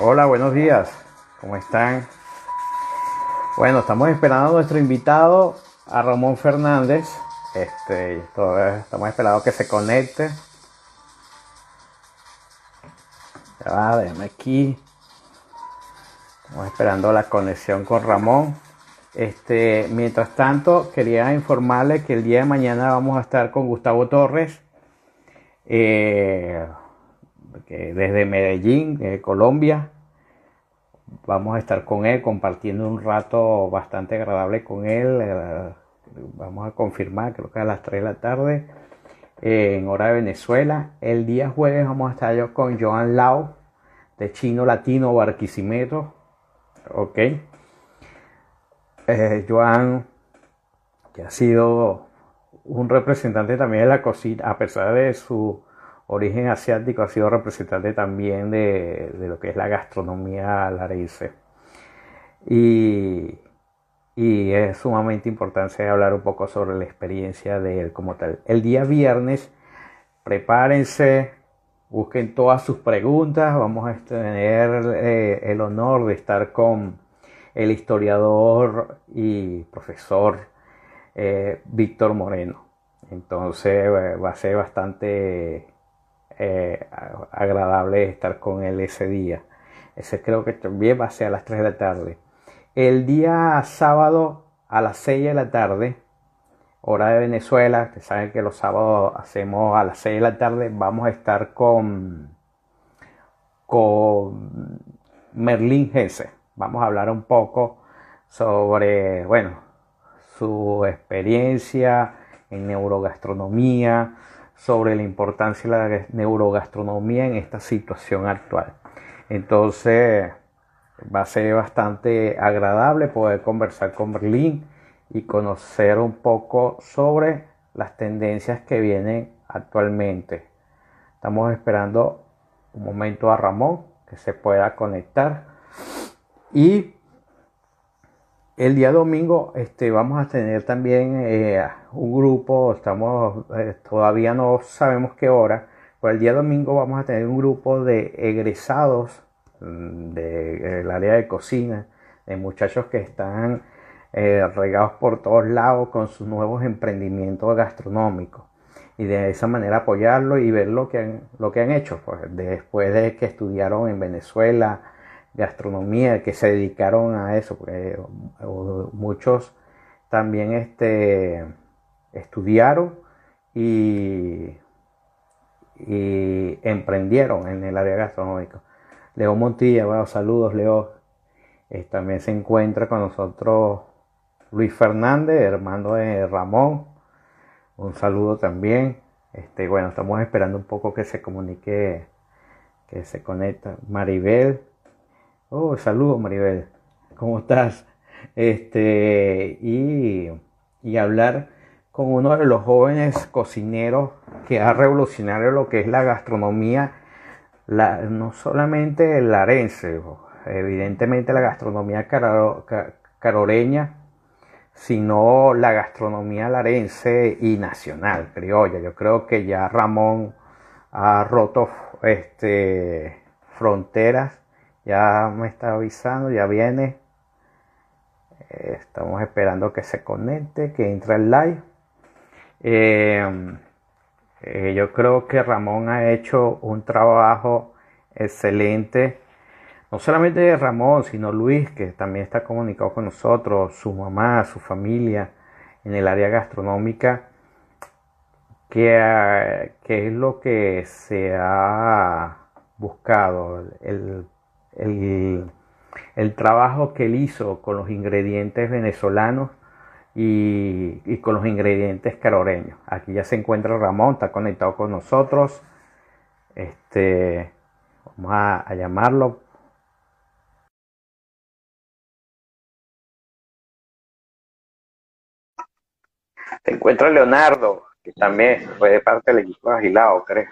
Hola, buenos días. ¿Cómo están? Bueno, estamos esperando a nuestro invitado, a Ramón Fernández. Este, estamos esperando que se conecte. Ya déjame aquí. Estamos esperando la conexión con Ramón. Este, mientras tanto, quería informarle que el día de mañana vamos a estar con Gustavo Torres. Eh, desde Medellín, eh, Colombia. Vamos a estar con él compartiendo un rato bastante agradable con él. Eh, vamos a confirmar, creo que a las 3 de la tarde, en hora de Venezuela. El día jueves vamos a estar yo con Joan Lau, de Chino Latino Barquisimeto. Ok. Eh, Joan, que ha sido un representante también de la cocina, a pesar de su origen asiático, ha sido representante también de, lo que es la gastronomía larense. Y, y es sumamente importante hablar un poco sobre la experiencia de él como tal. El día viernes, prepárense, busquen todas sus preguntas. Vamos a tener eh, el honor de estar con el historiador y profesor eh, Víctor Moreno. Entonces eh, va a ser bastante agradable estar con él ese día. Ese creo que también va a ser a las 3 de la tarde. El día sábado a las 6 de la tarde, hora de Venezuela, ustedes saben que los sábados hacemos a las 6 de la tarde, vamos a estar con, con Merlín Gese. Vamos a hablar un poco sobre, bueno, su experiencia en neurogastronomía, sobre la importancia de la neurogastronomía en esta situación actual. Entonces, va a ser bastante agradable poder conversar con Berlín y conocer un poco sobre las tendencias que vienen actualmente. Estamos esperando un momento a Ramón que se pueda conectar y el día domingo este, vamos a tener también eh, un grupo, estamos eh, todavía no sabemos qué hora, pero el día domingo vamos a tener un grupo de egresados mm, del área de cocina, de muchachos que están eh, regados por todos lados con sus nuevos emprendimientos gastronómicos. Y de esa manera apoyarlo y ver lo que han, lo que han hecho pues, después de que estudiaron en Venezuela gastronomía, que se dedicaron a eso, porque muchos también este, estudiaron y, y emprendieron en el área gastronómica. Leo Montilla, bueno, saludos Leo, eh, también se encuentra con nosotros Luis Fernández, hermano de Ramón. Un saludo también. Este, bueno, estamos esperando un poco que se comunique, que se conecta. Maribel. Oh, saludos Maribel. ¿Cómo estás? Este, y, y hablar con uno de los jóvenes cocineros que ha revolucionado lo que es la gastronomía, la, no solamente el arense, evidentemente la gastronomía caroreña, sino la gastronomía larense y nacional, criolla. Yo creo que ya Ramón ha roto este, fronteras, ya me está avisando, ya viene. Eh, estamos esperando que se conecte, que entre el live. Eh, eh, yo creo que Ramón ha hecho un trabajo excelente no solamente Ramón, sino Luis, que también está comunicado con nosotros, su mamá, su familia en el área gastronómica, que, es lo que se ha buscado, el, trabajo que él hizo con los ingredientes venezolanos y, con los ingredientes caroreños. Aquí ya se encuentra Ramón, está conectado con nosotros. Este, vamos a llamarlo Se encuentra Leonardo, que también fue de parte del equipo de Agilado, creo.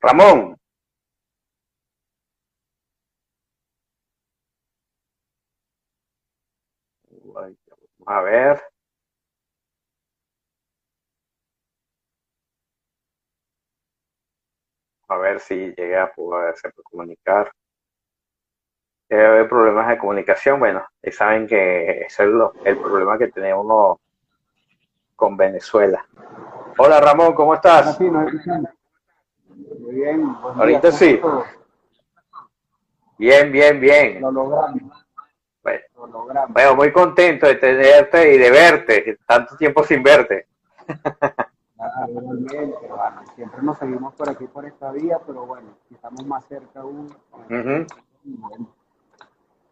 Ramón. Vamos a ver. A ver si llega a poderse comunicar debe haber problemas de comunicación. Bueno, saben que ese es el problema que tenemos con Venezuela. Hola Ramón, ¿cómo estás? Muy bien. Ahorita sí. Bien, bien, bien. Lo logramos. Bueno, muy contento de tenerte y de verte, tanto tiempo sin verte. Ah, siempre nos seguimos por aquí, por esta vía, pero bueno, estamos más cerca aún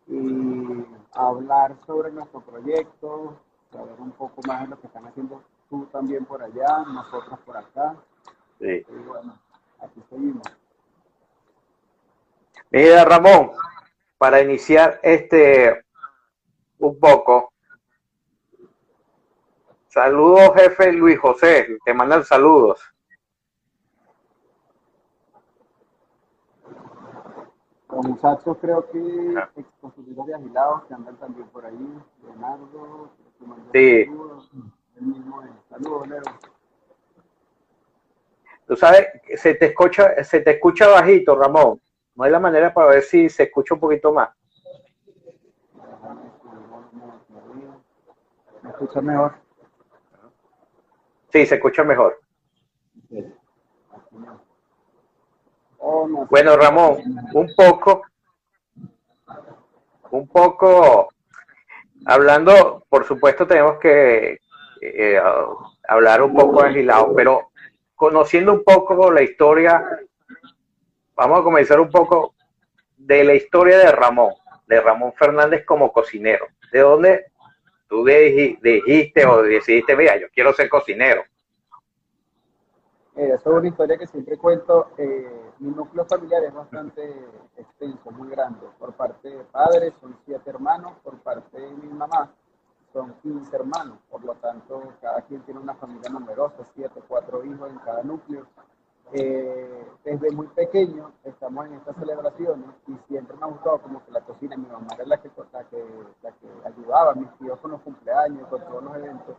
y hablar sobre nuestro proyecto, saber un poco más de lo que están haciendo tú también por allá, nosotros por acá. Sí. Y bueno, aquí seguimos. Mira, Ramón, para iniciar este un poco, saludos, jefe Luis José, te mandan saludos. Los muchachos creo que ah. expositores de agilados que andan también por ahí, Leonardo, sí. él mismo está Saludos, Nero. Tú sabes, se te escucha, se te escucha bajito, Ramón. No hay la manera para ver si se escucha un poquito más. ¿Me escucha mejor? Sí, se escucha mejor. Bueno, Ramón, un poco, un poco, hablando, por supuesto tenemos que eh, hablar un poco agilado, pero conociendo un poco la historia, vamos a comenzar un poco de la historia de Ramón, de Ramón Fernández como cocinero. ¿De dónde dijiste o decidiste, mira, yo quiero ser cocinero? Eh, es una historia que siempre cuento. Eh, mi núcleo familiar es bastante extenso, muy grande. Por parte de padres son siete hermanos, por parte de mi mamá son 15 hermanos, por lo tanto cada quien tiene una familia numerosa, siete, cuatro hijos en cada núcleo. Eh, desde muy pequeño estamos en estas celebraciones y siempre me ha gustado como que la cocina, mi mamá era la que, la que, la que ayudaba a mis tíos con los cumpleaños, con todos los eventos.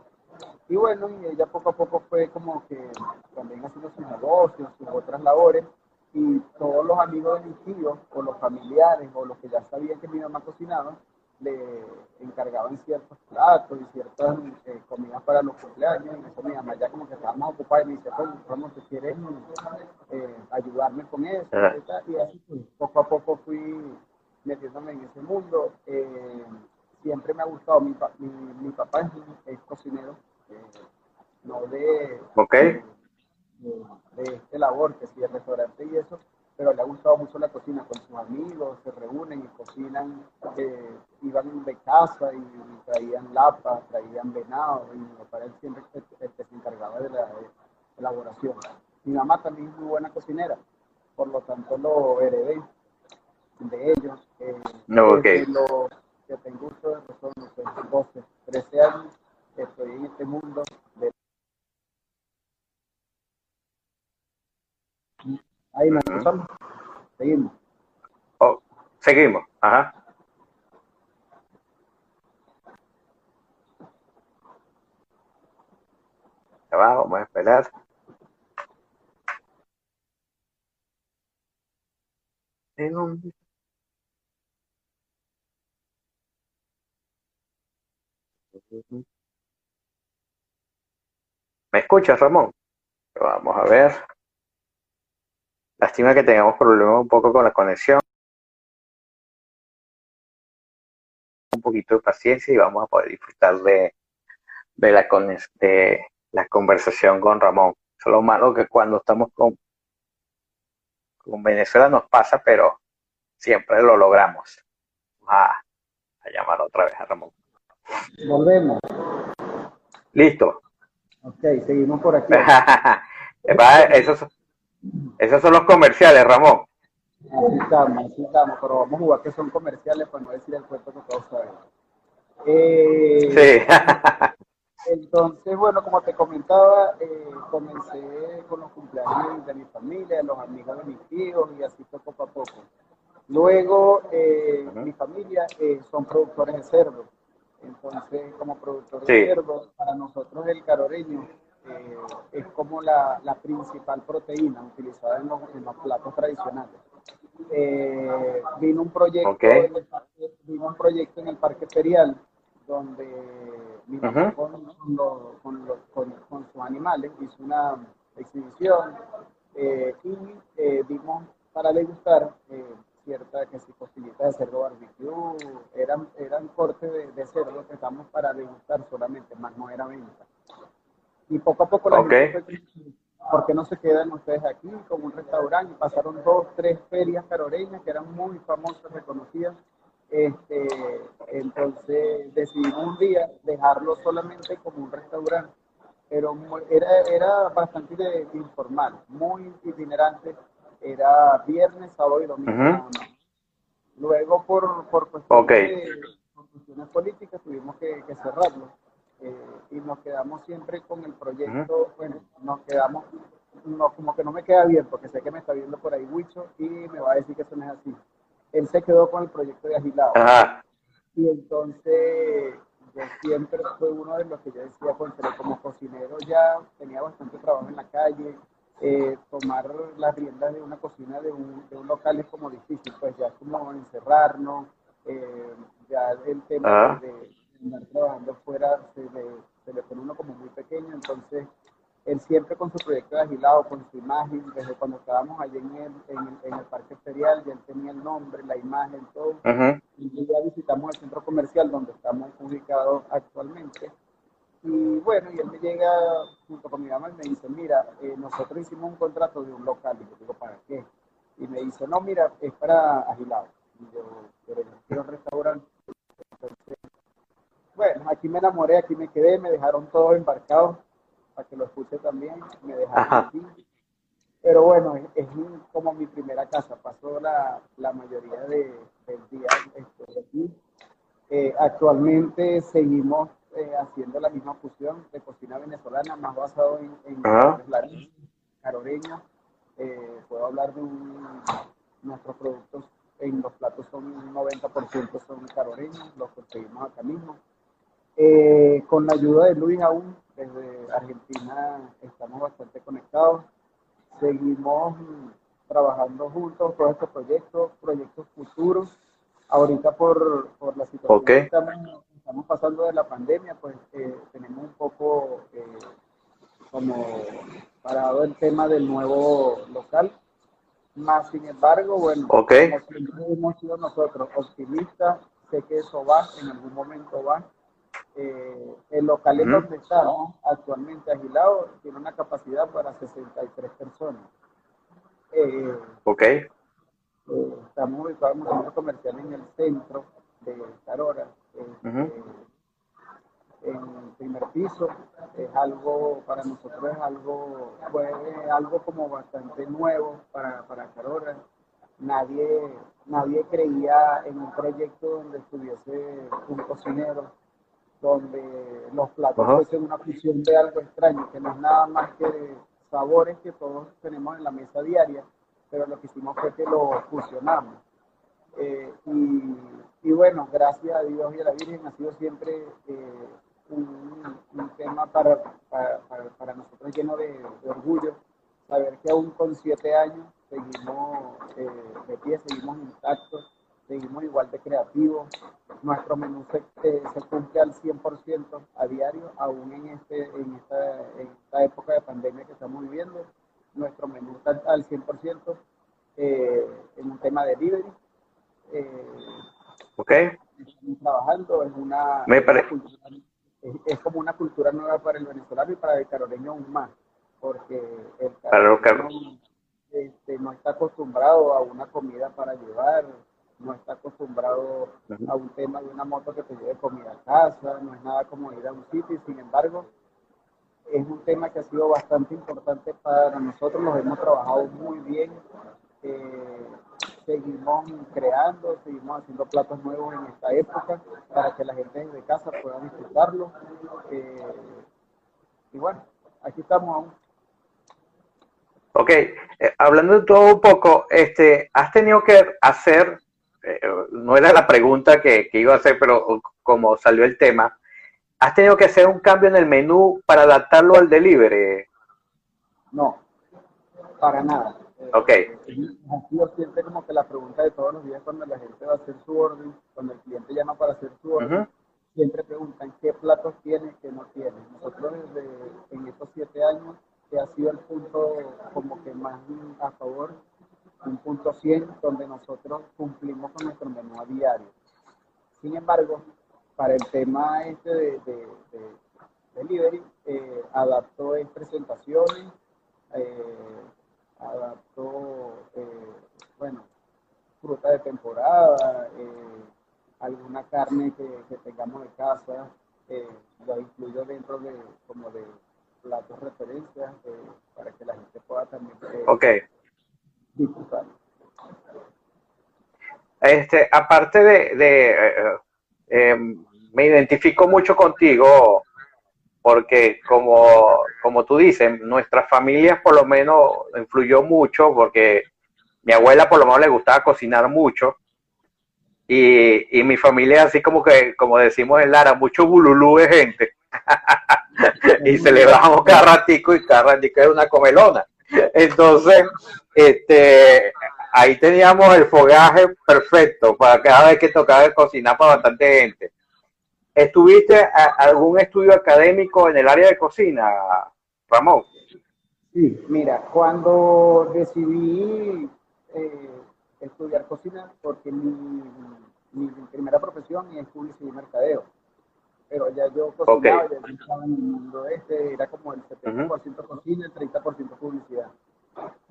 Y bueno, y ella poco a poco fue como que también haciendo sus negocios, sus otras labores, y todos los amigos de mis tíos, o los familiares, o los que ya sabían que mi mamá cocinaba, le encargaban ciertos platos y ciertas eh, comidas para los cumpleaños. Y eso mi mamá ya como que estábamos ocupados y me dice, pues, ¿cómo te quieres eh, ayudarme con eso? Y así poco a poco fui metiéndome en ese mundo. Eh, siempre me ha gustado, mi, mi, papá es, cocinero, no de, okay. de, este labor, que si el restaurante y eso, pero le ha gustado mucho la cocina con sus amigos, se reúnen y cocinan, eh, iban de casa y traían lapa, traían venado, y mi papá él siempre el que se encargaba de la elaboración. Mi mamá también es muy buena cocinera, por lo tanto lo heredé de ellos. Eh, no, okay. lo, que tengo uso de razón, no sé, 12, 13 años, estoy en este mundo de Ahí nos escuchamos. Seguimos. Oh, seguimos, ajá. Ya va, vamos a esperar. ¿Me escuchas, Ramón? Vamos a ver. Lástima que tengamos problemas un poco con la conexión. Un poquito de paciencia y vamos a poder disfrutar de, de, la, de la conversación con Ramón. Solo malo que cuando estamos con, con Venezuela nos pasa, pero siempre lo logramos. Vamos a, llamar otra vez a Ramón. Volvemos. Listo. Ok, seguimos por aquí. Eso, esos son los comerciales, Ramón. Así estamos, así estamos, pero vamos a jugar que son comerciales para no decir el cuento que todos saben. Eh, sí. entonces, bueno, como te comentaba, eh, comencé con los cumpleaños de mi familia, los amigos de mis tíos y así poco a poco. Luego, eh, mi familia son productores de cerdo. Entonces, como productor de cerdo, para nosotros el caroreño eh, es como la, la, principal proteína utilizada en los, platos tradicionales. Eh, vino, un proyecto en el vino un proyecto en el Parque Ferial donde vino con, con, con, con, sus animales hizo una exhibición eh, y eh, vimos para degustar cierta que si costillitas de cerdo barbecue eran, eran cortes de, de cerdo que estamos para degustar solamente, más no era venta. Y poco a poco la gente fue, ¿por qué no se quedan ustedes aquí con un restaurante? Y pasaron dos, tres ferias caroreñas que eran muy famosas, reconocidas. Este, entonces decidimos un día dejarlo solamente como un restaurante, pero era, era bastante informal, muy itinerante. Era viernes, sábado y domingo. Luego, por, por, cuestiones, por, cuestiones, políticas, tuvimos que, que cerrarlo eh, y nos quedamos siempre con el proyecto, bueno, nos quedamos, no, como que no me queda bien, porque sé que me está viendo por ahí Wicho y me va a decir que eso no es así. Él se quedó con el proyecto de Agilado. Y entonces yo siempre fue uno de los que yo decía, como cocinero ya tenía bastante trabajo en la calle, eh, tomar las riendas de una cocina de un, de un, local es como difícil, pues ya es como encerrarnos, eh, ya el tema ah. de, andar trabajando fuera se le, se le pone uno como muy pequeño, entonces él siempre con su proyecto de agilado, con su imagen, desde cuando estábamos allí en el, en, el Parque Ferial, ya él tenía el nombre, la imagen, todo. Y ya visitamos el centro comercial donde estamos ubicados actualmente. Y bueno, y él me llega junto con mi mamá y me dice, mira, eh, nosotros hicimos un contrato de un local. Y yo digo, ¿para qué? Y me dice, no, mira, es para agilado. Y yo, pero yo quiero un restaurante. Bueno, aquí me enamoré, aquí me quedé, me dejaron todos embarcados para que lo escuche también, me dejaron aquí. Pero bueno, es, como mi primera casa, pasó la, la mayoría de, del día este, aquí. Eh, actualmente seguimos eh, haciendo la misma fusión de cocina venezolana, más basado en, en caroreño. Eh, puedo hablar de un, nuestros productos en los platos son un 90% son caroreños, los conseguimos acá mismo. Con la ayuda de Luis aún desde Argentina estamos bastante conectados. Seguimos trabajando juntos todos estos proyectos, proyectos futuros. Ahorita por, por la situación que estamos, pasando de la pandemia, pues eh, tenemos un poco eh, como parado el tema del nuevo local. Más sin embargo, bueno, okay. hemos sido nosotros optimistas, sé que eso va, en algún momento va, eh, el local en donde estamos actualmente agilado tiene una capacidad para 63 personas. Eh, ok. Eh, estamos ubicados en un centro comercial en el centro de Carora, este, en el primer piso. Es algo, para nosotros es algo, fue algo como bastante nuevo para, para Carora. Nadie, nadie creía en un proyecto donde estuviese un cocinero donde los platos fuesen una fusión de algo extraño, que no es nada más que sabores que todos tenemos en la mesa diaria, pero lo que hicimos fue que lo fusionamos. Eh, y, bueno, gracias a Dios y a la Virgen ha sido siempre eh, un, tema para, para, nosotros lleno de, orgullo, saber que aún con siete años seguimos eh, de pie, seguimos intactos seguimos igual de creativos. Nuestro menú se, eh, se cumple al 100% a diario, aún en, este, en, esta, en esta época de pandemia que estamos viviendo. Nuestro menú está al 100% eh, en un tema de delivery. Eh, ok. Estamos trabajando, es una... Me parece. Es, como una cultura nueva para el venezolano y para el caroleño aún más, porque el caroleño este, no está acostumbrado a una comida para llevar, no está acostumbrado a un tema de una moto que te lleve comida a casa, no es nada como ir a un sitio, y sin embargo, es un tema que ha sido bastante importante para nosotros, los hemos trabajado muy bien, eh, seguimos creando, seguimos haciendo platos nuevos en esta época para que la gente de casa pueda disfrutarlo. Eh, y bueno, aquí estamos aún. Ok, eh, hablando de todo un poco, este, ¿has tenido que hacer eh, no era la pregunta que, iba a hacer, pero como salió el tema, ¿has tenido que hacer un cambio en el menú para adaptarlo al delivery? No, para nada. Ok. Sido siempre como que la pregunta de todos los días cuando la gente va a hacer su orden, cuando el cliente llama para hacer su orden, siempre preguntan qué platos tiene, qué no tiene. Nosotros desde en estos siete años, que ha sido el punto como que más a favor un punto 100 donde nosotros cumplimos con nuestro menú a diario. Sin embargo, para el tema este de, de, delivery, eh, adaptó presentaciones, eh, adaptó, eh, bueno, fruta de temporada, eh, alguna carne que, tengamos de casa, lo incluyo dentro de como de platos referencias para que la gente pueda también okay este, aparte de, eh, eh, me identifico mucho contigo porque como, como tú dices, nuestras familias por lo menos influyó mucho porque mi abuela por lo menos le gustaba cocinar mucho y, y mi familia así como que, como decimos en Lara, mucho bululú de gente. y celebramos cada ratico y cada ratico es una comelona. Entonces, este, ahí teníamos el fogaje perfecto para cada vez que tocaba cocinar para bastante gente. ¿Estuviste algún estudio académico en el área de cocina, Ramón? Sí, mira, cuando decidí eh, estudiar cocina, porque mi, mi, primera profesión es publicidad y mercadeo, pero ya yo cocinaba, ya estaba en el mundo este, era como el 70% cocina, el 30% publicidad.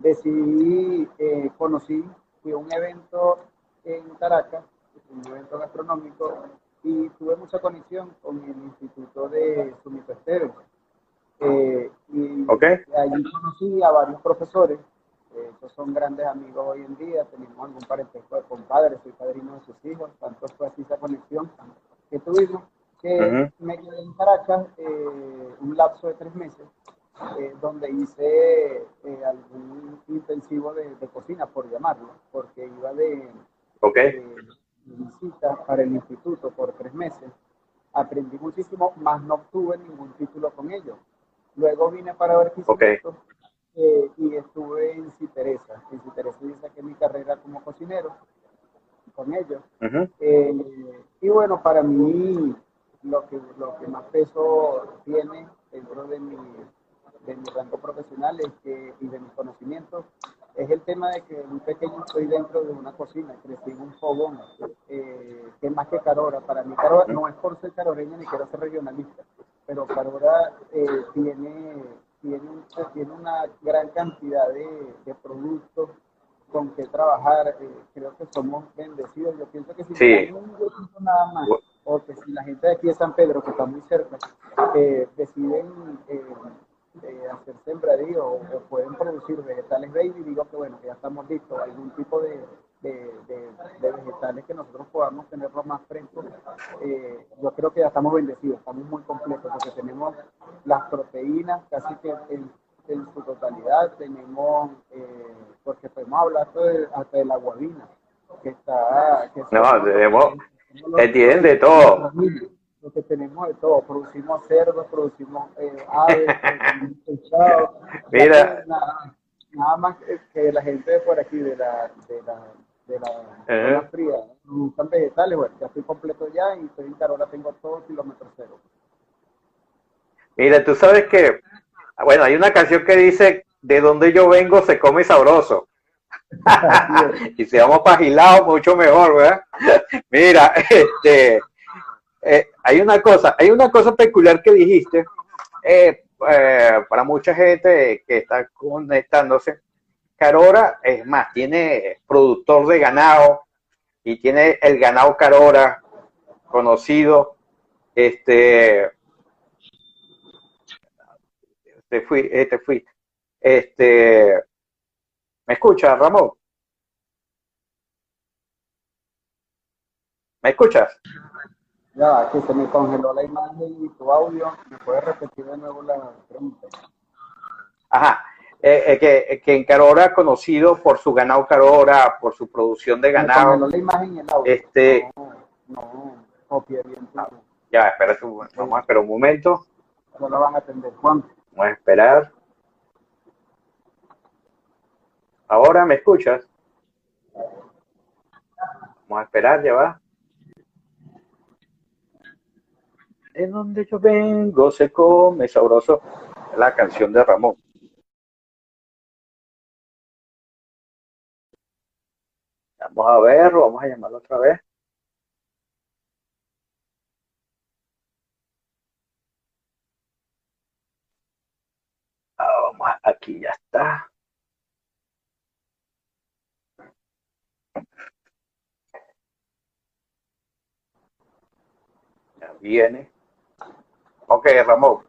Decidí, eh, conocí, fui a un evento en Caracas, un evento gastronómico, y tuve mucha conexión con el Instituto de Sumito Estéreo. Eh, y allí conocí a varios profesores, eh, estos son grandes amigos hoy en día, tenemos algún parentesco de compadres, soy padrino de sus hijos, tanto fue así esa conexión que tuvimos, que me quedé en Caracas eh, un lapso de tres meses, donde hice algún intensivo de, cocina, por llamarlo, porque iba de, visita para el instituto por tres meses. Aprendí muchísimo, más no obtuve ningún título con ellos. Luego vine para ver okay. eh, y estuve en Citeresa. En Citeresa y saqué mi carrera como cocinero con ellos. Eh, y bueno, para mí lo que, lo que más peso tiene dentro de mi, de mi rango profesional es que, y de mis conocimientos es el tema de que muy pequeño estoy dentro de una cocina, crecí en un fogón, eh, que más que Carora. Para mí Carora no es por ser caroreña ni quiero ser regionalista, pero Carora eh, tiene, tiene, tiene, una gran cantidad de, de productos con que trabajar. Eh, creo que somos bendecidos. Yo pienso que si sí. un nada más, o que si la gente de aquí de San Pedro, que está muy cerca, deciden eh, hacer sembradío o, pueden producir vegetales baby, digo que bueno, que ya estamos listos, algún tipo de, de, de, vegetales que nosotros podamos tenerlo más frescos, eh, yo creo que ya estamos bendecidos, estamos muy completos porque tenemos las proteínas casi que en, en su totalidad, tenemos, eh, porque podemos hablar hasta de, la guabina, que está... Que no, tenemos, tienen de todo que tenemos de todo, producimos cerdos, producimos eh, aves, producimos Mira. Nada, más que, la gente de por aquí, de la, de la, de la, fría, producen vegetales, bueno, ya estoy completo ya y estoy en Carola, tengo todo kilómetro cero. Mira, tú sabes que, bueno, hay una canción que dice, de donde yo vengo se come sabroso. y si vamos para mucho mejor, ¿verdad? Mira, este, eh, hay una cosa, hay una cosa peculiar que dijiste eh, eh, para mucha gente que está conectándose. Carora, es más, tiene productor de ganado y tiene el ganado Carora conocido. Este, te fui, te fui. Este, ¿me escuchas, Ramón? ¿Me escuchas? Ya, aquí se me congeló la imagen y tu audio. ¿Me puedes repetir de nuevo la pregunta? Ajá. Eh, eh, que, que, en Carora conocido por su ganado Carora, por su producción de ganado. Me congeló la imagen y el audio. Este, no, no, bien. ya, espera, vamos a esperar un momento. No lo van a atender. Juan. Vamos a esperar. Ahora, ¿me escuchas? Vamos a esperar, ya va. En donde yo vengo se come sabroso. La canción de Ramón. Vamos a verlo, vamos a llamarlo otra vez. Ah, vamos, aquí ya está. Ya viene. Ok, Ramón.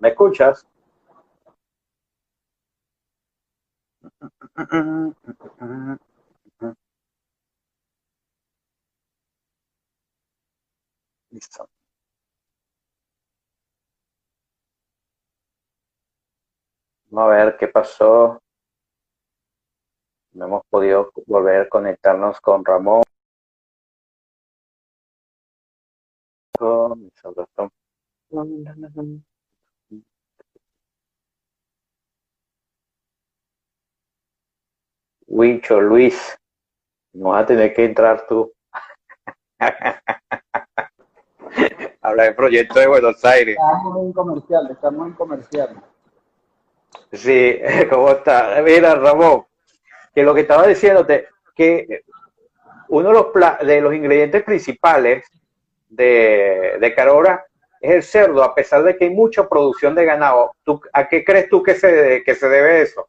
¿Me escuchas? Listo. Vamos a ver qué pasó. No hemos podido volver a conectarnos con Ramón. Wincho, Luis, no vas a tener que entrar tú. Habla del proyecto de Buenos Aires. Estamos en comercial, estamos en comercial. Sí, ¿cómo está? Mira, Ramón, que lo que estaba diciéndote, que uno de los, de los ingredientes principales de, de Carora es el cerdo, a pesar de que hay mucha producción de ganado. ¿A qué crees tú que se, que se debe eso?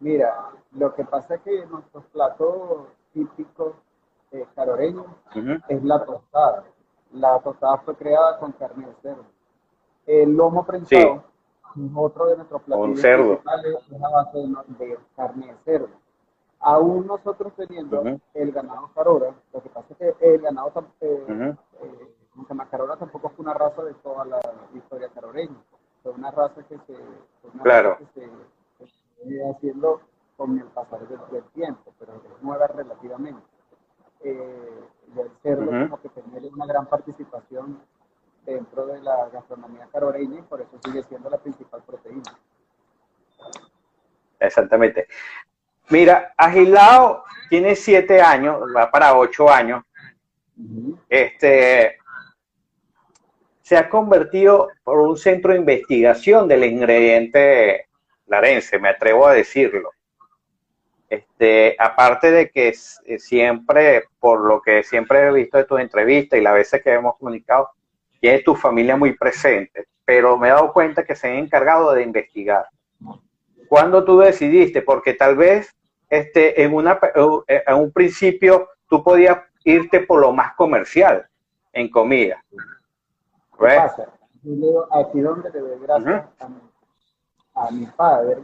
Mira, lo que pasa es que nuestros platos típicos eh, caroreños es la tostada. La tostada fue creada con carne de cerdo. El lomo prensado otro de nuestros platos Un cerdo. es la base de, carne de cerdo. Aún nosotros teniendo el ganado carora, lo que pasa es que el ganado eh, eh Carora tampoco fue una raza de toda la historia caroreña. Fue una raza que se, claro. que se, haciendo con el pasar del, tiempo, pero es nueva relativamente. Eh, el cerdo como que tiene una gran participación dentro de la gastronomía caroreña y por eso sigue siendo la principal. Exactamente. Mira, Agilao tiene siete años, va para ocho años. Este se ha convertido por un centro de investigación del ingrediente larense, me atrevo a decirlo. Este, aparte de que siempre, por lo que siempre he visto de tus entrevistas y las veces que hemos comunicado, tienes tu familia muy presente, pero me he dado cuenta que se han encargado de investigar. ¿Cuándo tú decidiste? Porque tal vez este, en, una, eh, en un principio tú podías irte por lo más comercial en comida. ¿Qué pasa? Aquí donde le doy gracias a mi padre,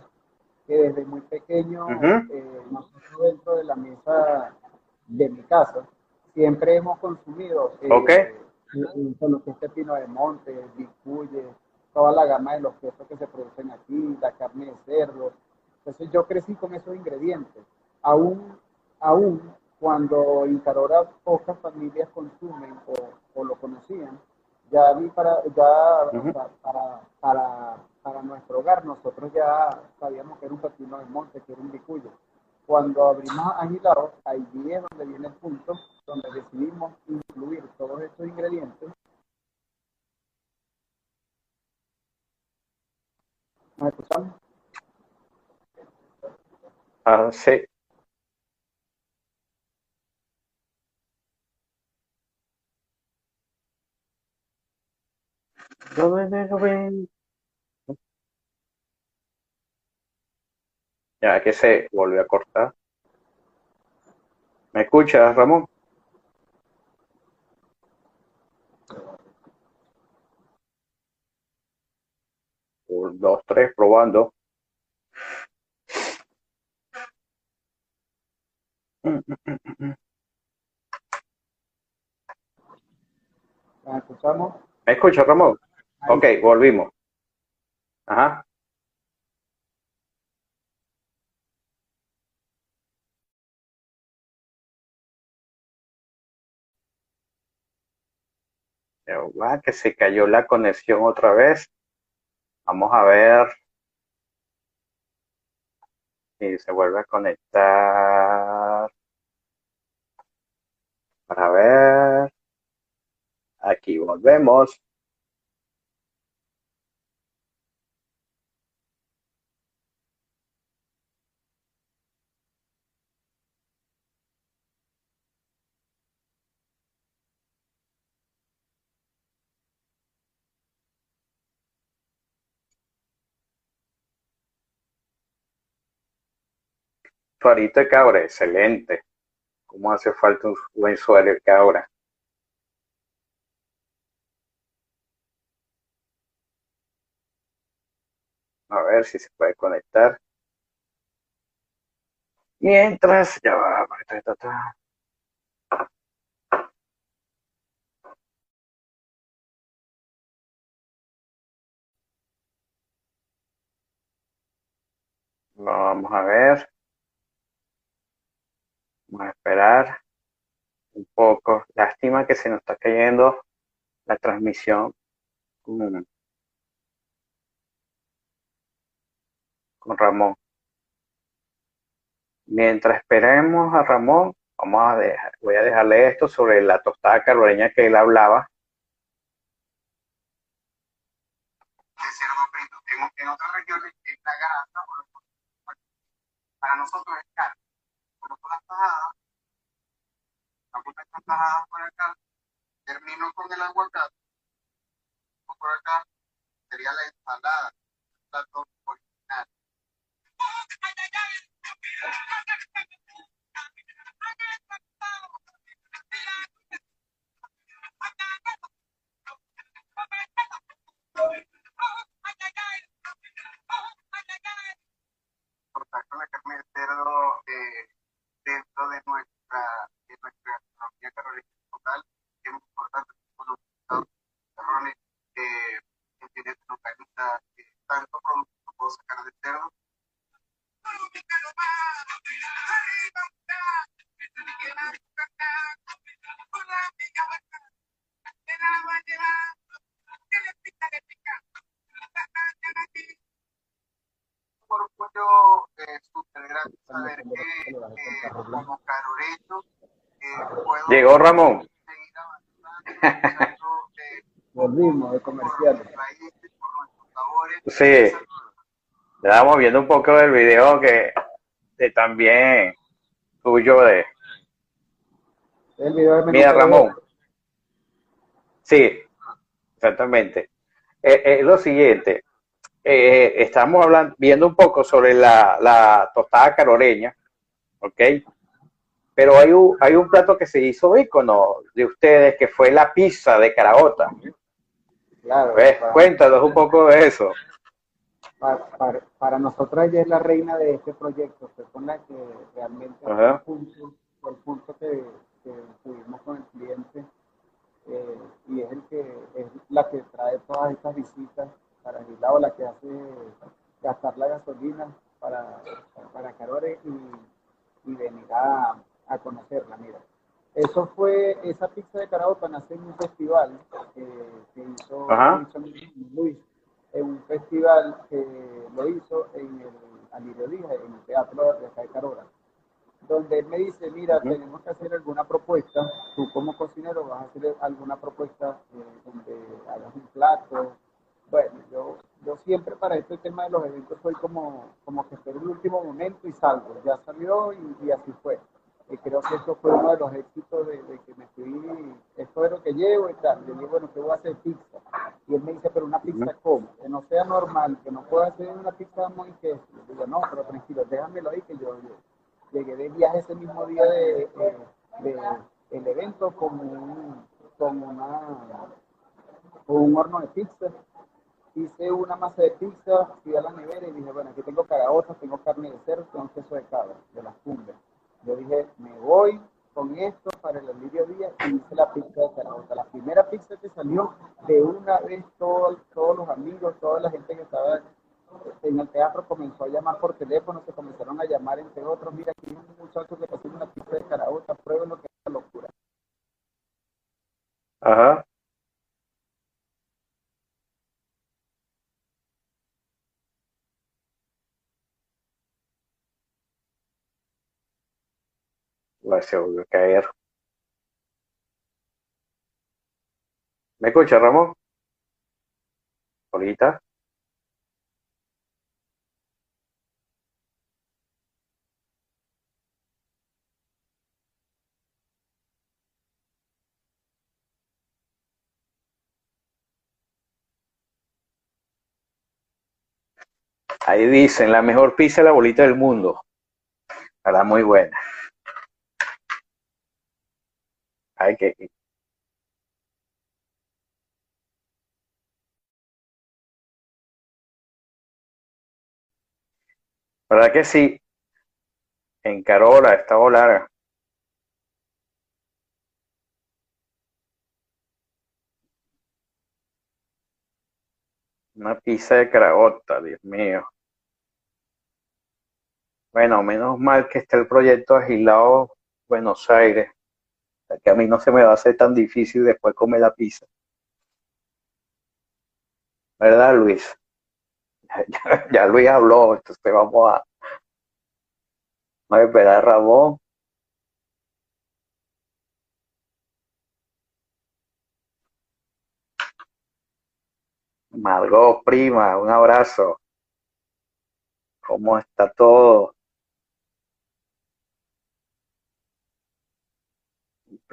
que desde muy pequeño, eh, nosotros dentro de la mesa de mi casa, siempre hemos consumido eh, lo que es pepino de monte, bicuye, toda la gama de los quesos que se producen aquí, la carne de cerdo. Entonces yo crecí con esos ingredientes. Aún, aún cuando en Carora pocas familias consumen o, lo conocían, ya para, ya, para, para para nuestro hogar. Nosotros ya sabíamos que era un pepino de monte, que era un bicuyo. Cuando abrimos Agilado, ahí es donde viene el punto donde decidimos incluir todos estos ingredientes. ¿Me escuchamos? Ah, sí. Ya que se volvió a cortar. ¿Me escuchas, Ramón? Un, dos, tres, probando. ¿Me escuchamos? ¿Me escuchas, Ramón? Ok, volvimos. Ajá. que se cayó la conexión otra vez. Vamos a ver si se vuelve a conectar. Para ver. Aquí volvemos. suarito cabra, excelente. ¿Cómo hace falta un buen suero de cabra? A ver si se puede conectar. Mientras, ya va. Vamos a ver. Vamos a esperar un poco. Lástima que se nos está cayendo la transmisión con, Ramón. Mientras esperemos a Ramón, vamos a dejar, voy a dejarle esto sobre la tostada caroleña que él hablaba. En, otras regiones es la grasa, para nosotros es carne. Por acá, termino con el aguacate, por acá. Sería la ensalada, plato original. Dentro de nuestra, de nuestra economía carolina total como caroreño eh, puedo Llegó Ramón. seguir avanzando, eh, Volvimos de por raíces, por nuestros sabores. Sí. Estábamos viendo un poco del video que de también tuyo de El video Mira. Ramón. Sí, exactamente. Eh, eh, lo siguiente, eh, estamos hablando, viendo un poco sobre la, la tostada caroreña, ¿ok? Pero hay un, hay un plato que se hizo ícono de ustedes, que fue la pizza de caraota. Claro, ¿Ves? para, Cuéntanos un poco de eso. para, para- para nosotros ella es la reina de este proyecto, fue con la que realmente fue el punto, el punto que, que tuvimos con el cliente eh, y es el que es la que trae todas estas visitas para mi lado, la que hace gastar la gasolina para, para, para Carore y, y venir a, a conocerla, mira. Eso fue, esa pizza de Caraota nace en un festival que, que hizo, Luis, en un festival que lo hizo en el Alirio Díaz, en el teatro de acá de Carora, donde él me dice, mira, tenemos que hacer alguna propuesta, tú como cocinero vas a hacer alguna propuesta eh, donde hagas un plato. Bueno, yo, yo siempre para este tema de los eventos soy como, como que espero el último momento y salgo, ya salió y, y así fue. Y creo que eso fue uno de los éxitos de, de que me fui, esto es lo que llevo y tal. Yo digo, bueno, ¿qué voy a hacer pizza? Y él me dice, pero una pizza cómo? Que no sea normal, que no pueda hacer una pizza muy queso. Yo digo, no, pero tranquilo, déjamelo ahí que yo, yo llegué de viaje ese mismo día de, de- de el evento con un, con una, con un horno de pizza. Hice una masa de pizza, fui a la nevera y dije, bueno, aquí tengo caraotas, tengo carne de cerdo, tengo queso de cabra, de las cumbres. Yo dije, me voy con esto para el Alirio Díaz y hice la pizza de caraota. La primera pizza que salió, de una vez todo- todos los amigos, toda la gente que estaba en el teatro comenzó a llamar por teléfono, se comenzaron a llamar entre otros, mira, aquí hay un muchacho que haciendo una pizza de caraota, prueben lo que es una locura. Ajá. Se volvió a caer. ¿Me escucha, Ramón? Ahorita. Ahí dicen, la mejor pizza la bolita del mundo. Estará muy buena. Hay que, ¿verdad que sí? En Carola, esta larga. Una pizza de carabota, Dios mío. Bueno, menos mal que está el proyecto Agilado Buenos Aires, que a mí no se me va a hacer tan difícil después comer la pizza. ¿Verdad, Luis? Ya, Luis habló, entonces vamos a, a esperar a Ramón. Margot, prima, un abrazo. ¿Cómo está todo?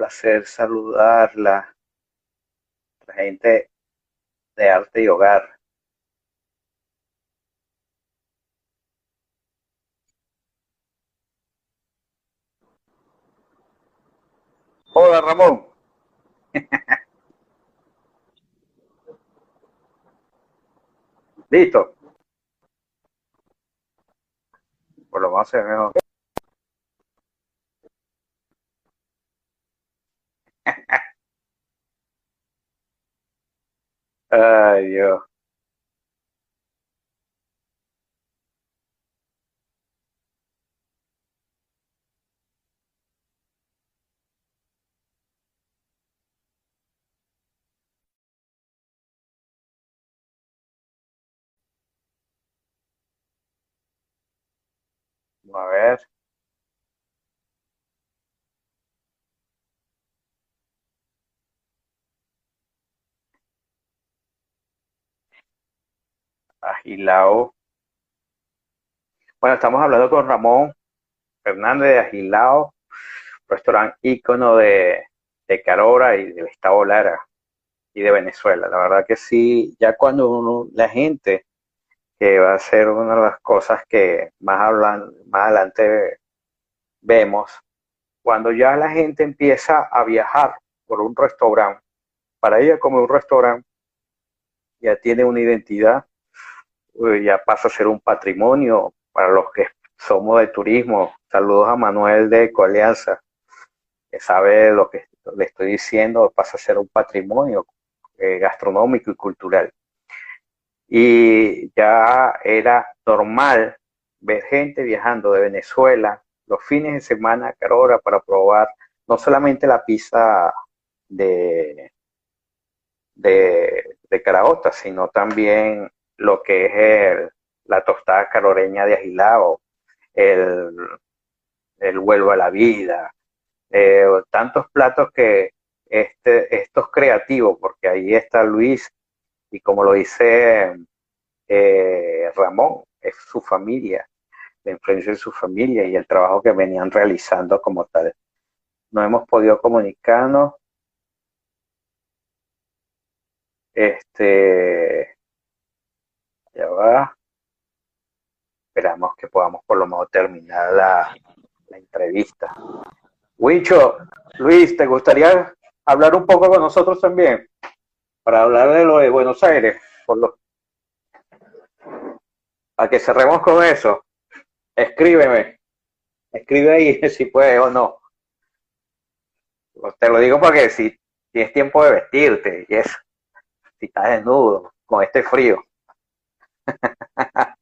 Placer saludarla. La gente de arte y hogar. Hola Ramón. Listo. Por lo mejor. Ay, Dios. A ver. Agilao. Bueno, estamos hablando con Ramón Fernández de Agilao, restaurante ícono de, Carora y del Estado Lara y de Venezuela. La verdad que sí, ya cuando uno, la gente que va a ser una de las cosas que más, hablan, más adelante vemos, cuando ya la gente empieza a viajar por un restaurante, para ella como un restaurante, ya tiene una identidad, ya pasa a ser un patrimonio para los que somos de turismo. Saludos a Manuel de Ecoalianza, que sabe lo que le estoy diciendo, pasa a ser un patrimonio eh, gastronómico y cultural y ya era normal ver gente viajando de Venezuela los fines de semana a Carora para probar no solamente la pizza de, de, de sino también lo que es la tostada caroreña de Agilao, el, el vuelvo a la vida, eh, tantos platos que este, estos creativos, porque ahí está Luis y como lo dice eh, Ramón, es su familia, la influencia de su familia y el trabajo que venían realizando como tal. No hemos podido comunicarnos. Este, ya va. Esperamos que podamos por lo menos terminar la, la entrevista. Huicho, Luis, ¿te gustaría hablar un poco con nosotros también? para hablar de lo de Buenos Aires, por lo a que cerremos con eso. Escríbeme, escribe ahí si puedes o no. Te lo digo porque si tienes tiempo de vestirte y eso, si estás desnudo con este frío.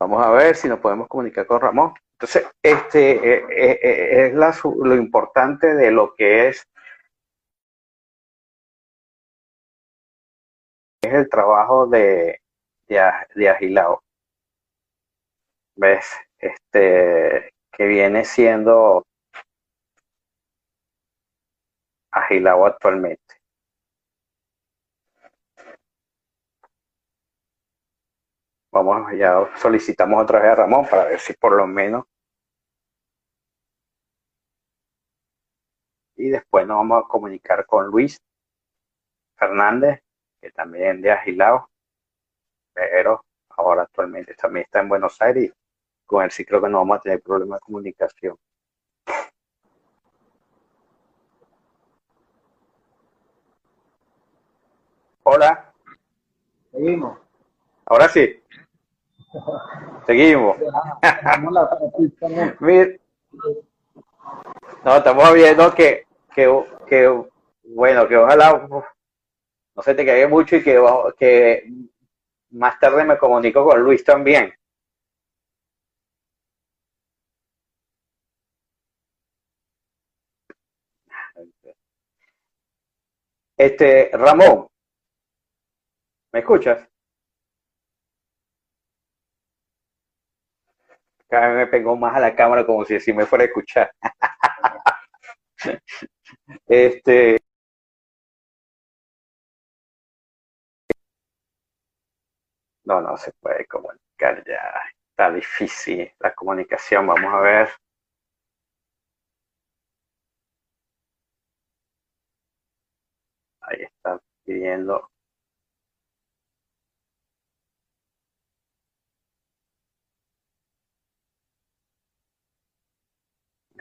Vamos a ver si nos podemos comunicar con Ramón. Entonces, este eh, eh, eh, es lo importante de lo que es, es el trabajo de, de, Agilao. ¿Ves? Este, que viene siendo Agilao actualmente. Vamos, ya solicitamos otra vez a Ramón para ver si por lo menos. Y después nos vamos a comunicar con Luis Fernández, que también de Agilao, pero ahora actualmente también está en Buenos Aires y con sí creo que no vamos a tener problemas de comunicación. Hola. Seguimos. Ahora sí. Seguimos. no, estamos viendo que, que, que, bueno, que ojalá no se te caiga mucho y que, que más tarde me comunico con Luis también. Este, Ramón, ¿me escuchas? Cada vez me pegó más a la cámara como si así me fuera a escuchar. este. No, no se puede comunicar ya. Está difícil la comunicación. Vamos a ver. Ahí está pidiendo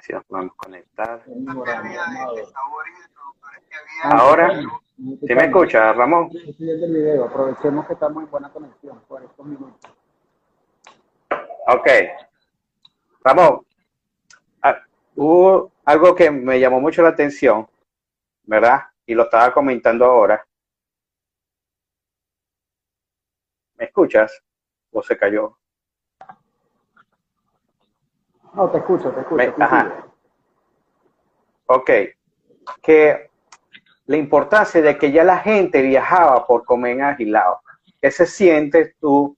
si nos podemos conectar. Ahora, ¿sí me escucha, Ramón? Aprovechemos que estamos en buena conexión por estos minutos. Ok. Ramón, ah, hubo algo que me llamó mucho la atención, ¿verdad? Y lo estaba comentando ahora. ¿Me escuchas? ¿O se cayó? No, te escucho, te escucho. ajá. Ok. Que la importancia de que ya la gente viajaba por comer en Agilao. ¿Qué se siente tú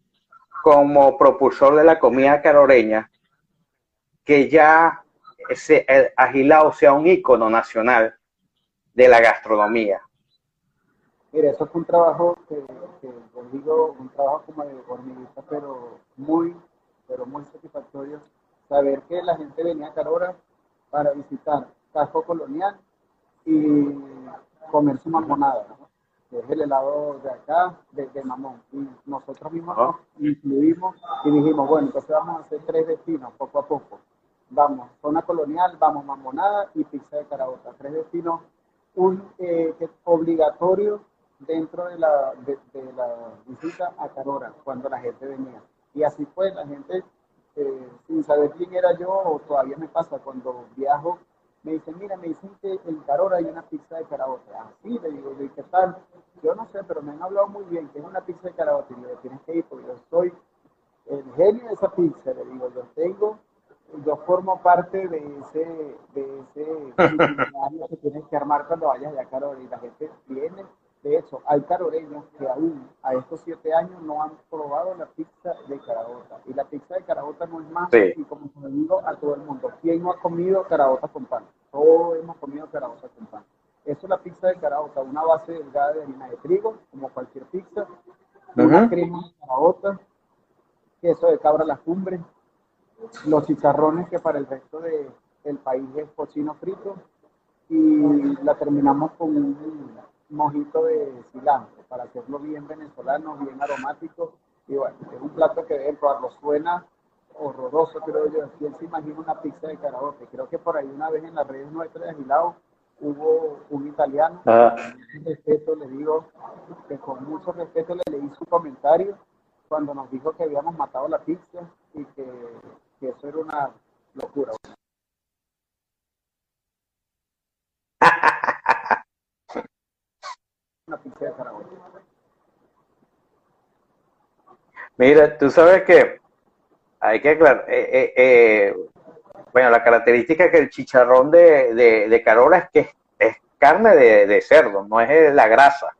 como propulsor de la comida caroreña que ya ese Agilao sea un ícono nacional de la gastronomía? Mira, eso fue un trabajo que, que digo, un trabajo como de hormiguita, pero muy, pero muy satisfactorio saber que la gente venía a Carora para visitar Casco Colonial y comer su mamonada, que es el helado de acá, de, Mamón. Y nosotros mismos nos incluimos y dijimos, bueno, entonces vamos a hacer tres destinos poco a poco. Vamos, zona colonial, vamos mamonada y pizza de carabota. Tres destinos un, eh, que es obligatorio dentro de la, de, de la visita a Carora, cuando la gente venía. Y así fue, la gente eh, sin saber quién era yo, o todavía me pasa cuando viajo, me dicen, mira, me dicen que en Carora hay una pizza de karaoke. Así, le digo, ¿y qué tal? Yo no sé, pero me han hablado muy bien que es una pizza de karaoke. Y le digo, tienes que ir porque yo soy el genio de esa pizza. Le digo, yo tengo, yo formo parte de ese, de ese que tienes que armar cuando vayas allá a Carora. Y la gente viene de hecho, hay caroreños que aún a estos siete años no han probado la pizza de carabota. Y la pizza de carabota no es más, y como se lo digo a todo el mundo, ¿quién no ha comido carabota con pan? Todos hemos comido carabota con pan. Eso es la pizza de carabota, una base delgada de harina de trigo, como cualquier pizza, una crema de carabota, queso de cabra la cumbre, los chicharrones que para el resto del país es cochino frito, y la terminamos con un mojito de cilantro para hacerlo bien venezolano, bien aromático. Y bueno, es un plato que deben probarlo. Suena horroroso, creo yo. ¿Quién se imagina una pizza de karaoke? Creo que por ahí una vez en las redes nuestras de Agilao hubo un italiano, ah. con respeto le digo, que con mucho respeto le leí su comentario cuando nos dijo que habíamos matado la pizza y que, que eso era una locura. Mira, tú sabes que hay que aclarar, eh, eh, eh, bueno, la característica que el chicharrón de, de, Carola es que es, carne de, cerdo, no es la grasa.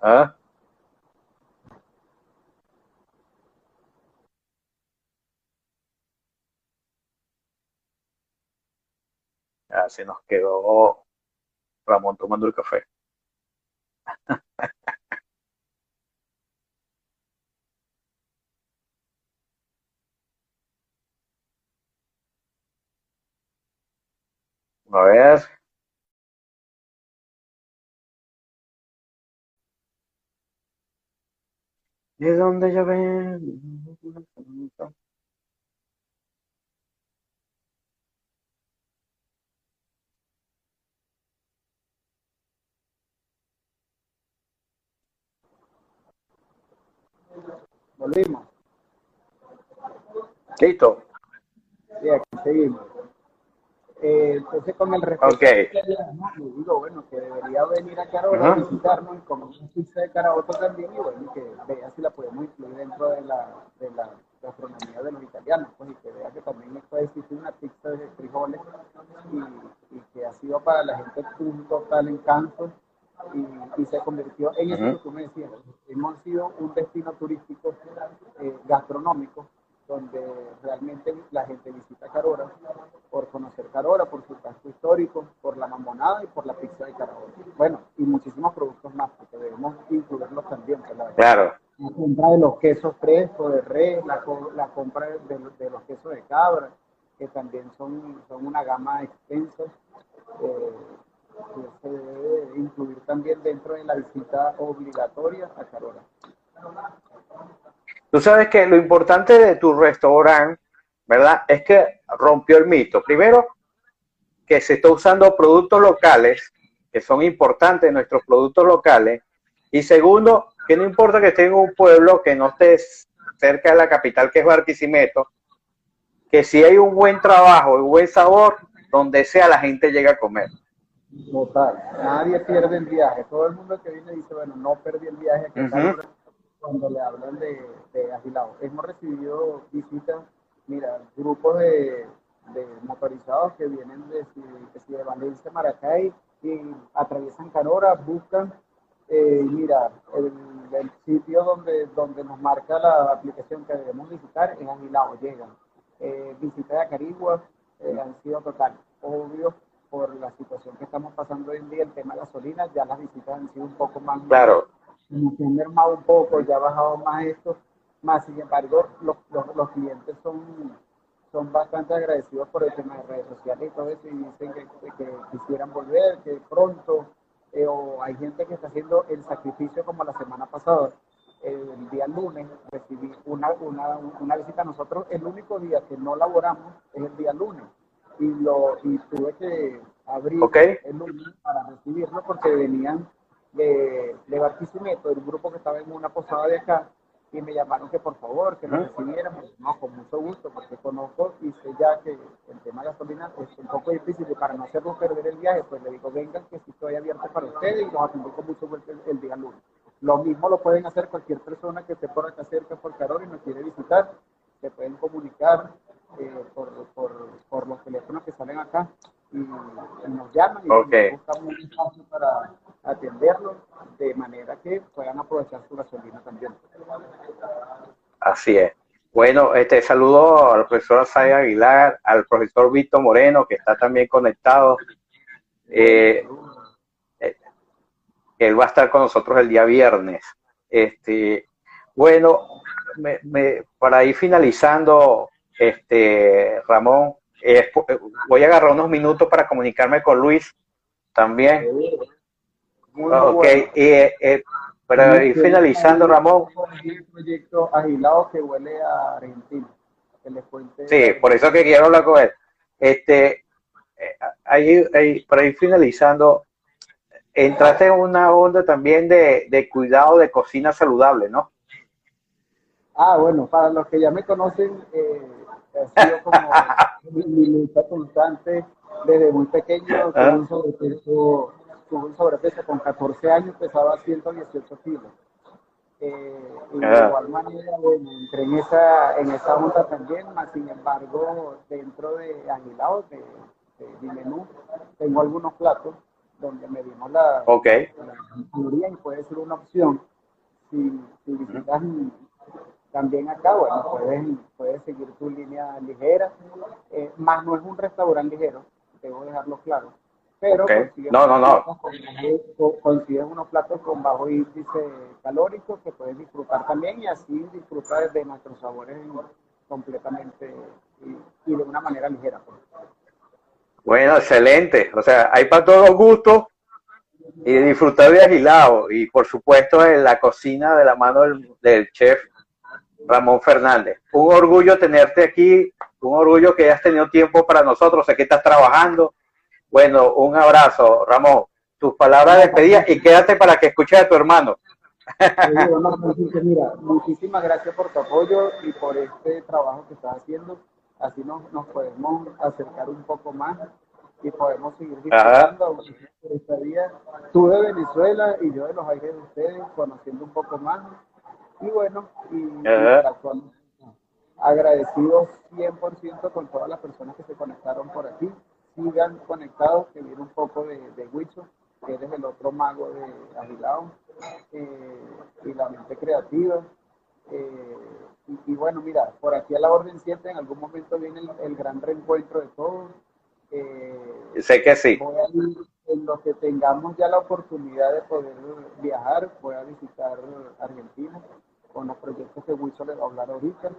¿Ah? se nos quedó Ramón tomando el café. A ver. ¿De dónde ya ven? Volvimos. Listo. Y aquí seguimos. Eh, entonces, con el respeto okay. que le digo, bueno, que debería venir a Carora a visitarnos y comer una pizza de Caraboto también, y bueno, que vea si la podemos incluir dentro de la, de la gastronomía de los italianos, pues, y que vea que también puede existir una pizza de frijoles y, y, que ha sido para la gente un total encanto y, y se convirtió en eso que tú me decías. Hemos sido un destino turístico eh, gastronómico donde realmente la gente visita Carora por conocer Carora, por su casco histórico, por la mamonada y por la pizza de Carora. Bueno, y muchísimos productos más, porque debemos incluirlos también. claro. La compra de los quesos frescos, de res, la, la compra de, de, los quesos de cabra, que también son, son una gama extensa. Eh, que se debe incluir también dentro de la visita obligatoria a Carora. Tú sabes que lo importante de tu restaurante, ¿verdad? Es que rompió el mito. Primero, que se está usando productos locales, que son importantes nuestros productos locales. Y segundo, que no importa que esté en un pueblo que no esté cerca de la capital, que es Barquisimeto, que si hay un buen trabajo un buen sabor, donde sea la gente llega a comer. Total, nadie pierde el viaje. Todo el mundo que viene dice, bueno, no perdí el viaje cuando le hablan de, de agilado. Hemos recibido visitas, mira, grupos de, de motorizados que vienen de, de, Valencia, Maracay y atraviesan Carora, buscan, eh, mira, el, el, sitio donde, donde nos marca la aplicación que debemos visitar es Agilao, llegan. Eh, visitas a Carigua eh, han sido total. Obvio, por la situación que estamos pasando hoy en día, el tema de gasolina, ya las visitas han sido un poco más... Claro. Que han mermado un poco, ya ha bajado más esto, más sin embargo los, los, los, clientes son, son bastante agradecidos por el tema de redes sociales y todo eso y dicen que, que quisieran volver, que pronto, eh, o hay gente que está haciendo el sacrificio como la semana pasada, el día lunes recibí una, una, una visita. A nosotros, el único día que no laboramos es el día lunes y, lo, y tuve que abrir el lunes para recibirlo porque venían de, de Barquisimeto, un grupo que estaba en una posada de acá, y me llamaron que por favor, que nos recibiéramos. No, con mucho gusto, porque conozco y sé ya que el tema de gasolina es un poco difícil y para no hacernos perder el viaje, pues le digo, vengan que si estoy abierto para ustedes y los atendí con mucho gusto el, día lunes. Lo mismo lo pueden hacer cualquier persona que esté por acá cerca, por Carol, y nos quiere visitar. Se pueden comunicar eh, por, por, por, los teléfonos que salen acá y, nos llaman y okay. buscamos un espacio para atenderlos de manera que puedan aprovechar su gasolina también. Así es. Bueno, este saludo al profesor Asay Aguilar, al profesor Víctor Moreno, que está también conectado. Eh, eh, él va a estar con nosotros el día viernes. Este, bueno, me, me, para ir finalizando, este, Ramón, eh, voy a agarrar unos minutos para comunicarme con Luis también. ok, y eh, para ir finalizando, Ramón. Un proyecto agilado que huele a Argentina. Sí, por eso que quiero hablar con él. Este, ahí, ahí, para ir finalizando, entraste en una onda también de, de cuidado de cocina saludable, ¿no? Ah, bueno, para los que ya me conocen, eh, ha sido como mi lucha constante desde muy pequeño, con un sobrepeso tuve un sobrepeso con 14 años, pesaba 118 kilos. Eh, y de igual manera, bueno, entré en esa, en esa onda también, más sin embargo, dentro de Aguilado, de, de, mi menú, tengo algunos platos donde medimos la, okay. la y puede ser una opción. Si, si visitas también acá, bueno, puedes, puedes seguir tu línea ligera, eh, más no es un restaurante ligero, debo dejarlo claro pero no, no, no. consigues unos platos con bajo índice calórico que puedes disfrutar también y así disfrutar de nuestros sabores completamente y, de una manera ligera. Pues. Bueno, excelente. O sea, hay para todos gustos y disfrutar de agilado y por supuesto en la cocina de la mano del, del chef Ramón Fernández. Un orgullo tenerte aquí, un orgullo que hayas tenido tiempo para nosotros, sé que estás trabajando bueno, un abrazo, Ramón. Tus palabras de despedida y quédate para que escuches a tu hermano. Mira, muchísimas gracias por tu apoyo y por este trabajo que estás haciendo. Así nos, nos podemos acercar un poco más y podemos seguir disfrutando. Tú de Venezuela y yo de los aires de ustedes, conociendo un poco más. Y bueno, y, agradecidos 100% con todas las personas que se conectaron por aquí. Sigan conectados, que viene un poco de, de Huicho, que eres el otro mago de Agilao, eh, y la mente creativa. Eh, y, bueno, mira, por aquí a la orden 7 en algún momento viene el, gran reencuentro de todos. Eh, sé que sí. en lo que tengamos ya la oportunidad de poder viajar, voy a visitar Argentina con los proyectos que Wilson les va a hablar ahorita.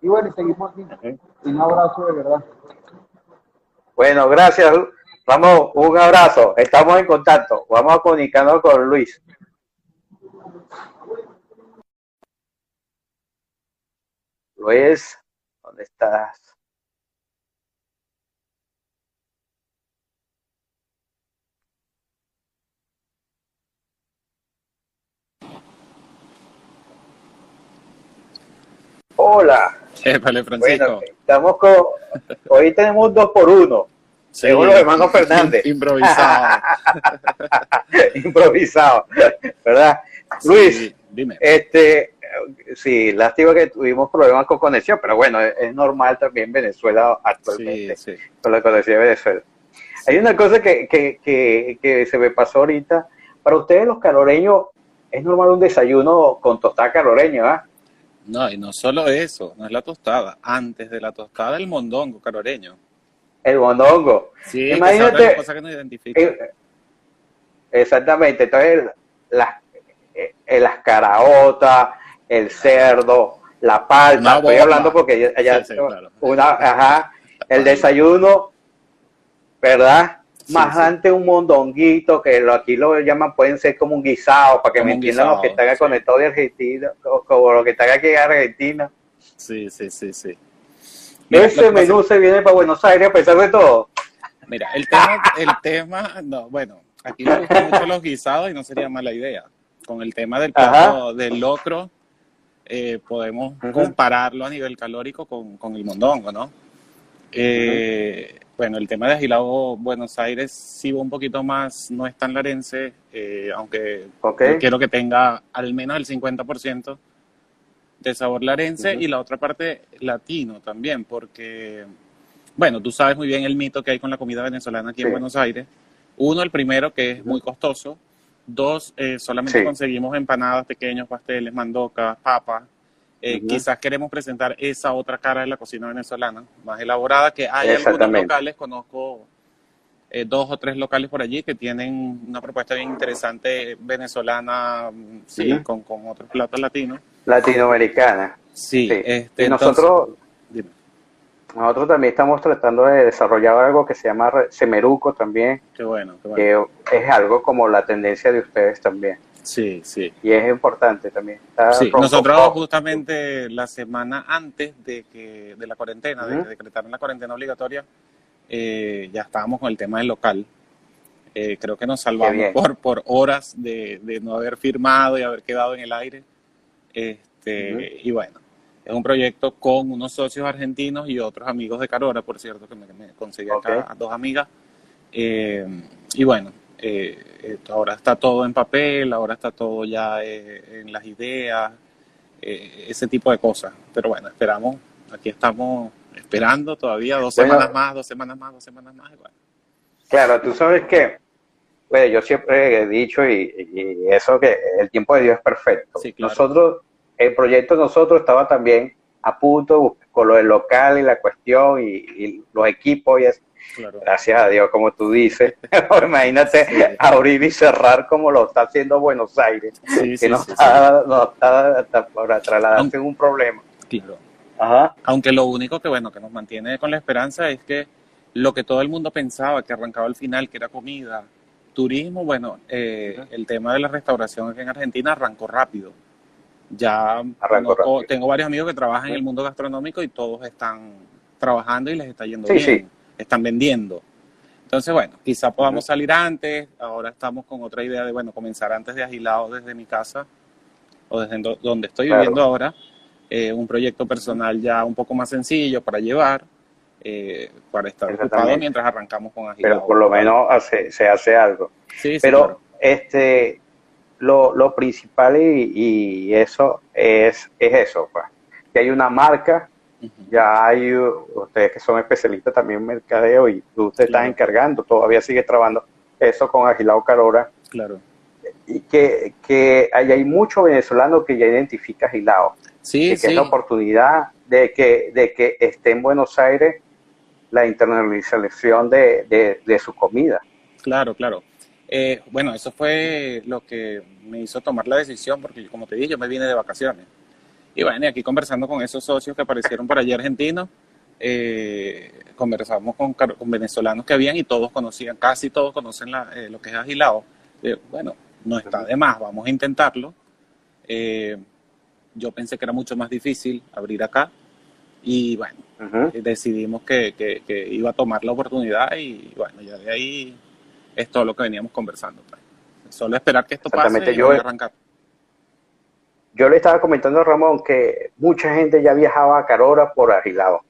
Y bueno, y seguimos aquí. Un abrazo de verdad. Bueno, gracias. Vamos, un abrazo. Estamos en contacto. Vamos a comunicarnos con Luis. Luis, ¿dónde estás? Hola. Francisco. estamos con. Hoy tenemos dos por uno. Según los hermanos Fernández. Improvisado. Improvisado. ¿Verdad? Luis, dime. Este, sí, lástima que tuvimos problemas con conexión, pero bueno, es, normal también Venezuela actualmente, con la conexión de Venezuela. Hay una cosa que, que, que, se me pasó ahorita. Para ustedes los caloreños, ¿es normal un desayuno con tostada caloreña? ¿ah? No, y no solo eso, no es la tostada. Antes de la tostada, el mondongo caloreño. El mondongo. Sí, imagínate. cosa que nos identifica. Eh, exactamente, entonces las, eh, las caraotas, el cerdo, la palma, estoy hablando porque allá una, ajá, el desayuno, ¿verdad? Más antes un mondonguito, que lo, aquí lo llaman, pueden ser como un guisado, para que me entiendan los que están conectados de Argentina, como los que están aquí en Argentina. Sí, sí, sí, sí. Ese menú se viene para Buenos Aires a pesar de todo. Mira, el tema, el tema, no, bueno, aquí me gustan mucho los guisados y no sería mala idea. Con el tema del plato del locro, eh, podemos compararlo a nivel calórico con, el mondongo, ¿no? Eh, bueno, el tema de Agilado Buenos Aires sí va un poquito más, no es tan larense, eh, aunque quiero que tenga al menos el 50% de sabor larense y la otra parte latino también, porque, bueno, tú sabes muy bien el mito que hay con la comida venezolana aquí en Buenos Aires. Uno, el primero, que es muy costoso, Dos, eh, solamente conseguimos empanadas pequeños, pasteles, mandocas, papas. Eh, quizás queremos presentar esa otra cara de la cocina venezolana, más elaborada, que hay algunos locales, conozco eh, dos o tres locales por allí que tienen una propuesta bien interesante venezolana, sí, con, con, otros platos latinos. Latinoamericana. Sí, Este, y nosotros... Nosotros también estamos tratando de desarrollar algo que se llama semeruco también. Qué bueno, qué bueno. Que es algo como la tendencia de ustedes también. Sí, sí. Y es importante también. sí, nosotros justamente la semana antes de que de la cuarentena, de que decretaron la cuarentena obligatoria, eh, ya estábamos con el tema del local. Eh, creo que nos salvamos por, por horas de, de, no haber firmado y haber quedado en el aire. Este, Y bueno, es un proyecto con unos socios argentinos y otros amigos de Carora, por cierto, que me, conseguí acá dos amigas. Eh, y bueno, eh, ahora está todo en papel, ahora está todo ya eh, en las ideas, ese tipo de cosas. Pero bueno, esperamos, aquí estamos esperando todavía dos semanas más, dos semanas más, dos semanas más. Claro, tú sabes que, bueno, yo siempre he dicho y, eso que el tiempo de Dios es perfecto. Nosotros el proyecto de nosotros estaba también a punto con lo del local y la cuestión y, los equipos y eso. Gracias a Dios, como tú dices. Imagínate abrir y cerrar como lo está haciendo Buenos Aires, que nos, está, nos está, para trasladarse en un problema. Aunque lo único que bueno que nos mantiene con la esperanza es que lo que todo el mundo pensaba que arrancaba al final, que era comida, turismo, bueno, eh, el tema de la restauración aquí en Argentina arrancó rápido. Ya tengo varios amigos que trabajan en el mundo gastronómico y todos están trabajando y les está yendo bien, están vendiendo. Entonces, bueno, quizá podamos salir antes, ahora estamos con otra idea de, bueno, comenzar antes de agilado desde mi casa o desde donde estoy viviendo ahora, eh, un proyecto personal ya un poco más sencillo para llevar, eh, para estar ocupado mientras arrancamos con agilado. Pero por lo menos se hace algo. Sí, Pero este, lo, lo principal y, eso es, es eso, pues, que hay una marca, ya hay, ustedes que son especialistas también en mercadeo y usted está encargando, todavía sigue trabajando eso con Agilado Carora. Claro. Y que, que hay, hay mucho venezolano que ya identifica Agilado. Sí, que es la oportunidad de que, de que esté en Buenos Aires la internalización de, de, su comida. Claro, claro. Eh, bueno, eso fue lo que me hizo tomar la decisión, porque como te dije, yo me vine de vacaciones. Y bueno, y aquí conversando con esos socios que aparecieron por allí argentinos, eh, conversamos con, con, venezolanos que habían y todos conocían, casi todos conocen eh, lo que es agilado. bueno, no está de más, vamos a intentarlo. yo pensé que era mucho más difícil abrir acá, y bueno, decidimos que, que, iba a tomar la oportunidad y bueno, ya de ahí es todo lo que veníamos conversando. Pues. Solo esperar que esto pase y yo, arrancar. Yo le estaba comentando a Ramón que mucha gente ya viajaba a Carora por Agilado.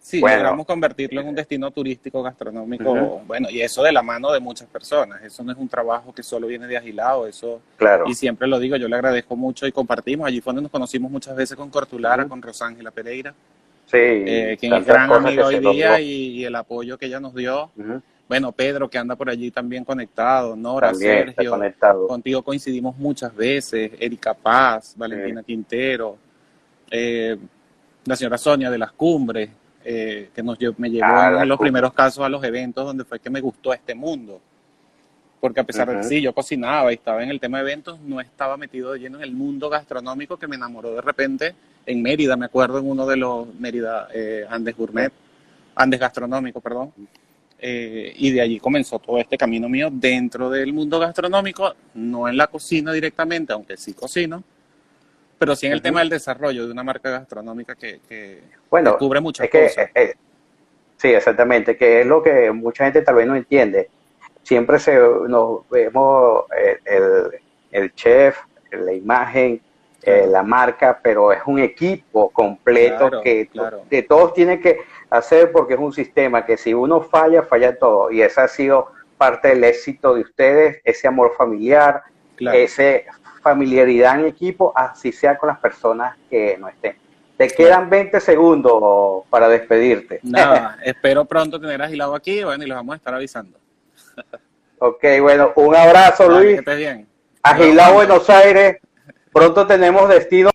Sí, bueno. logramos convertirlo en un destino turístico gastronómico, bueno, y eso de la mano de muchas personas, eso no es un trabajo que solo viene de agilado, eso, claro. y siempre lo digo, yo le agradezco mucho y compartimos, allí fue donde nos conocimos muchas veces con Cortulara, con Rosángela Pereira, sí, eh, quien es gran amigo hoy día y, el apoyo que ella nos dio, bueno, Pedro que anda por allí también conectado, Nora, Sergio, contigo coincidimos muchas veces, Erika Paz, Valentina Quintero, eh, la señora Sonia de las Cumbres, eh, que nos, me llevó ah, en los primeros casos a los eventos donde fue que me gustó este mundo. Porque a pesar de que sí, yo cocinaba y estaba en el tema de eventos, no estaba metido de lleno en el mundo gastronómico que me enamoró de repente en Mérida, me acuerdo en uno de los Mérida eh, Andes Gourmet, Andes Gastronómico, perdón. Eh, y de allí comenzó todo este camino mío dentro del mundo gastronómico, no en la cocina directamente, aunque sí cocino, pero sí en el tema del desarrollo de una marca gastronómica que, que, bueno, cubre muchas cosas. Eh, eh, sí, exactamente, que es lo que mucha gente tal vez no entiende. Siempre se nos vemos el, el, chef, la imagen, eh, la marca, pero es un equipo completo que, que todos tienen que hacer porque es un sistema que si uno falla, falla todo. Y ese ha sido parte del éxito de ustedes, ese amor familiar, ese familiaridad en equipo, así sea con las personas que no estén. Te quedan 20 segundos para despedirte. Nada, espero pronto tener agilado aquí bueno, y los vamos a estar avisando. ok, bueno, un abrazo Luis. Que estés bien. Agilado Buenos Aires, pronto tenemos destino.